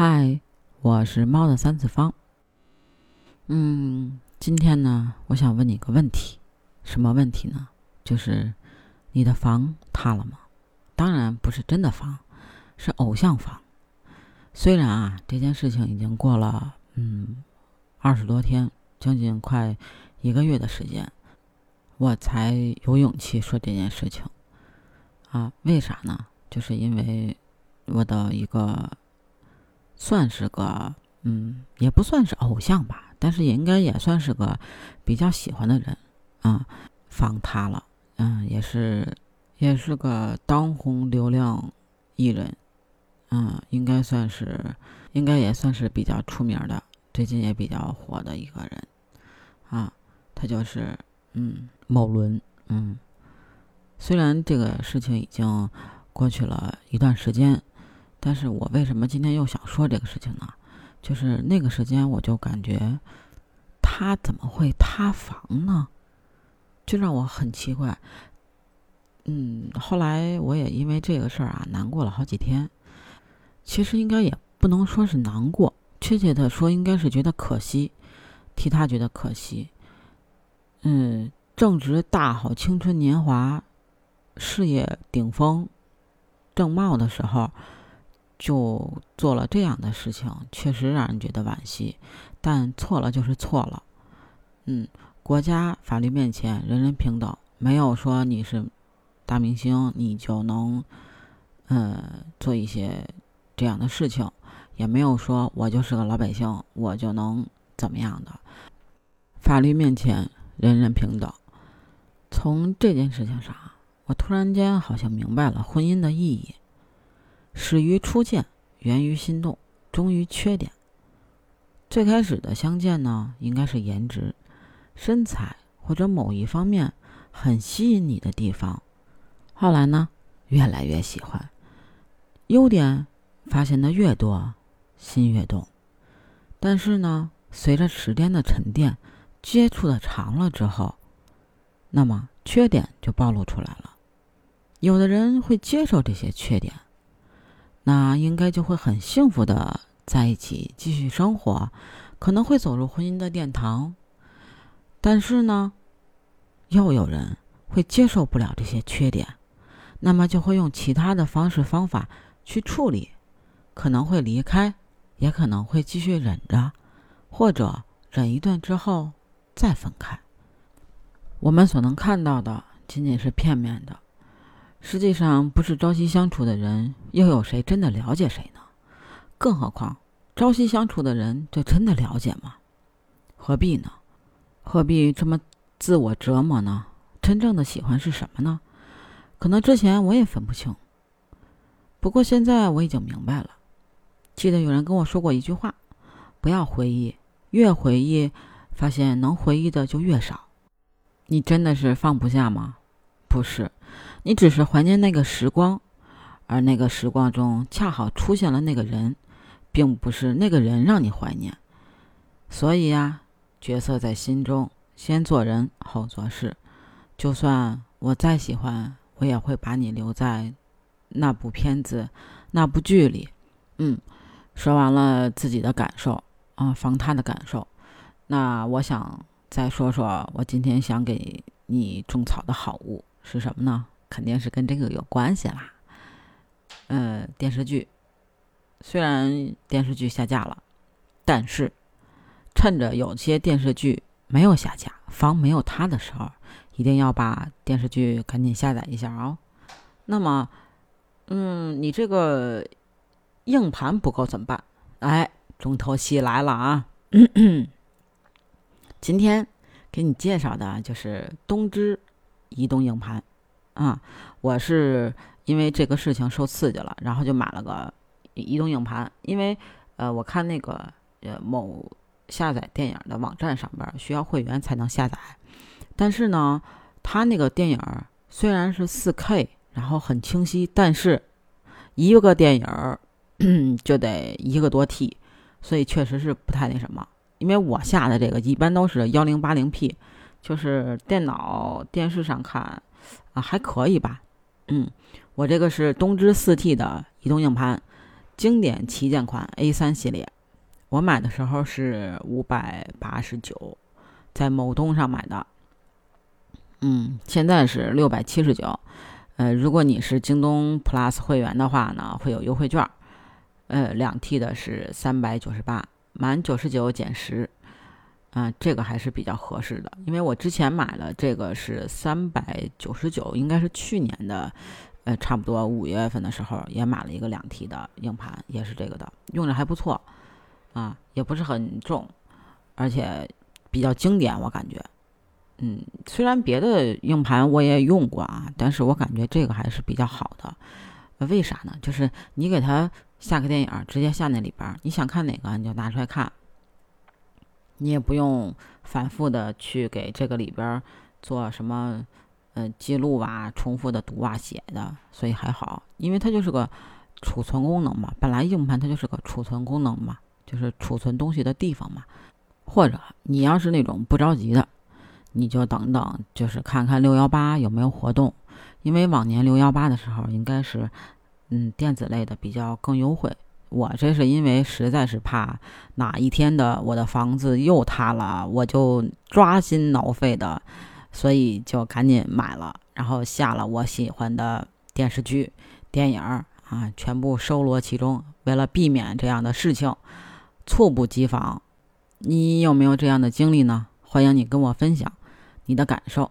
嗨，我是猫的三次方。嗯，今天呢，我想问你个问题，什么问题呢？就是你的房塌了吗？当然不是真的房，是偶像房。虽然啊，这件事情已经过了嗯二十多天，将近快一个月的时间，我才有勇气说这件事情。啊，为啥呢？就是因为我的一个。算是个，嗯，也不算是偶像吧，但是也应该也算是个比较喜欢的人啊。房塌了，嗯，也是，也是个当红流量艺人，嗯，应该算是，应该也算是比较出名的，最近也比较火的一个人啊。他就是，嗯，某伦，嗯。虽然这个事情已经过去了一段时间。但是我为什么今天又想说这个事情呢？就是那个时间我就感觉他怎么会塌房呢？就让我很奇怪。嗯，后来我也因为这个事儿啊难过了好几天。其实应该也不能说是难过，确切的说应该是觉得可惜，替他觉得可惜。嗯，正值大好青春年华、事业顶峰、正茂的时候。就做了这样的事情，确实让人觉得惋惜。但错了就是错了，嗯，国家法律面前人人平等，没有说你是大明星你就能，呃，做一些这样的事情，也没有说我就是个老百姓我就能怎么样的。法律面前人人平等。从这件事情上，我突然间好像明白了婚姻的意义。始于初见，源于心动，终于缺点。最开始的相见呢，应该是颜值、身材或者某一方面很吸引你的地方。后来呢，越来越喜欢，优点发现的越多，心越动。但是呢，随着时间的沉淀，接触的长了之后，那么缺点就暴露出来了。有的人会接受这些缺点。那应该就会很幸福的在一起继续生活，可能会走入婚姻的殿堂。但是呢，又有人会接受不了这些缺点，那么就会用其他的方式方法去处理，可能会离开，也可能会继续忍着，或者忍一段之后再分开。我们所能看到的仅仅是片面的。实际上，不是朝夕相处的人，又有谁真的了解谁呢？更何况，朝夕相处的人，就真的了解吗？何必呢？何必这么自我折磨呢？真正的喜欢是什么呢？可能之前我也分不清。不过现在我已经明白了。记得有人跟我说过一句话：不要回忆，越回忆，发现能回忆的就越少。你真的是放不下吗？不是。你只是怀念那个时光，而那个时光中恰好出现了那个人，并不是那个人让你怀念。所以呀，角色在心中，先做人后做事。就算我再喜欢，我也会把你留在那部片子、那部剧里。嗯，说完了自己的感受啊，防他的感受。那我想再说说我今天想给你种草的好物是什么呢？肯定是跟这个有关系啦。嗯，电视剧虽然电视剧下架了，但是趁着有些电视剧没有下架、房没有塌的时候，一定要把电视剧赶紧下载一下哦。那么，嗯，你这个硬盘不够怎么办？哎，重头戏来了啊！今天给你介绍的就是东芝移动硬盘。啊，我是因为这个事情受刺激了，然后就买了个移动硬盘。因为呃，我看那个呃某下载电影的网站上边需要会员才能下载，但是呢，它那个电影虽然是 4K，然后很清晰，但是一个电影 就得一个多 T，所以确实是不太那什么。因为我下的这个一般都是幺零八零 P，就是电脑电视上看。啊，还可以吧，嗯，我这个是东芝四 T 的移动硬盘，经典旗舰款 A3 系列，我买的时候是五百八十九，在某东上买的。嗯，现在是六百七十九。呃，如果你是京东 Plus 会员的话呢，会有优惠券。呃，两 T 的是三百九十八，满九十九减十。啊，这个还是比较合适的，因为我之前买了这个是三百九十九，应该是去年的，呃，差不多五月份的时候也买了一个两 T 的硬盘，也是这个的，用着还不错。啊，也不是很重，而且比较经典，我感觉。嗯，虽然别的硬盘我也用过啊，但是我感觉这个还是比较好的。为啥呢？就是你给它下个电影，直接下那里边，你想看哪个你就拿出来看，你也不用反复的去给这个里边做什么呃记录啊、重复的读啊、写的，所以还好，因为它就是个储存功能嘛。本来硬盘它就是个储存功能嘛，就是储存东西的地方嘛。或者你要是那种不着急的。你就等等，就是看看六幺八有没有活动，因为往年六幺八的时候应该是，嗯，电子类的比较更优惠。我这是因为实在是怕哪一天的我的房子又塌了，我就抓心挠肺的，所以就赶紧买了，然后下了我喜欢的电视剧、电影啊，全部收罗其中。为了避免这样的事情，猝不及防，你有没有这样的经历呢？欢迎你跟我分享。你的感受。